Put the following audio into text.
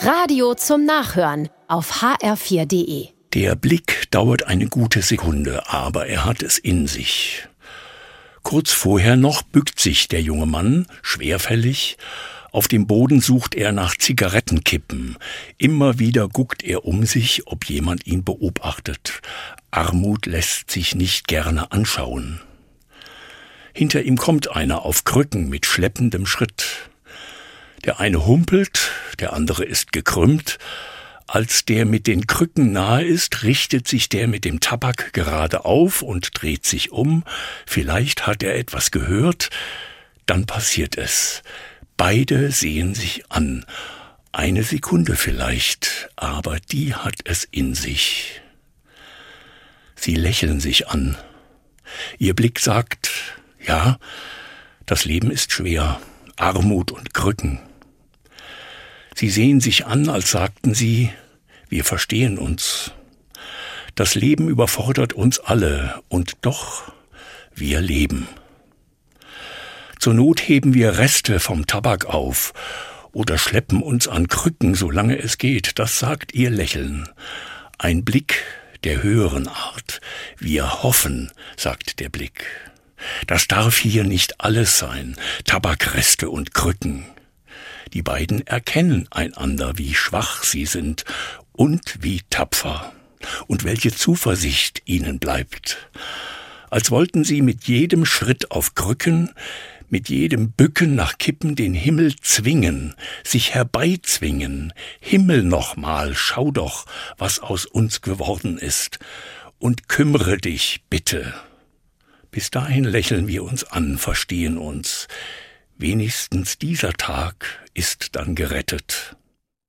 Radio zum Nachhören auf hr4.de. Der Blick dauert eine gute Sekunde, aber er hat es in sich. Kurz vorher noch bückt sich der junge Mann, schwerfällig, auf dem Boden sucht er nach Zigarettenkippen. Immer wieder guckt er um sich, ob jemand ihn beobachtet. Armut lässt sich nicht gerne anschauen. Hinter ihm kommt einer auf Krücken mit schleppendem Schritt. Der eine humpelt, der andere ist gekrümmt. Als der mit den Krücken nahe ist, richtet sich der mit dem Tabak gerade auf und dreht sich um. Vielleicht hat er etwas gehört. Dann passiert es. Beide sehen sich an. Eine Sekunde vielleicht, aber die hat es in sich. Sie lächeln sich an. Ihr Blick sagt, ja, das Leben ist schwer, Armut und Krücken. Sie sehen sich an, als sagten sie, wir verstehen uns. Das Leben überfordert uns alle, und doch wir leben. Zur Not heben wir Reste vom Tabak auf oder schleppen uns an Krücken, solange es geht, das sagt ihr Lächeln. Ein Blick der höheren Art. Wir hoffen, sagt der Blick. Das darf hier nicht alles sein, Tabakreste und Krücken. Die beiden erkennen einander, wie schwach sie sind und wie tapfer und welche Zuversicht ihnen bleibt. Als wollten sie mit jedem Schritt auf Krücken, mit jedem Bücken nach Kippen den Himmel zwingen, sich herbeizwingen. Himmel nochmal, schau doch, was aus uns geworden ist, und kümmere dich, bitte. Bis dahin lächeln wir uns an, verstehen uns. Wenigstens dieser Tag ist dann gerettet.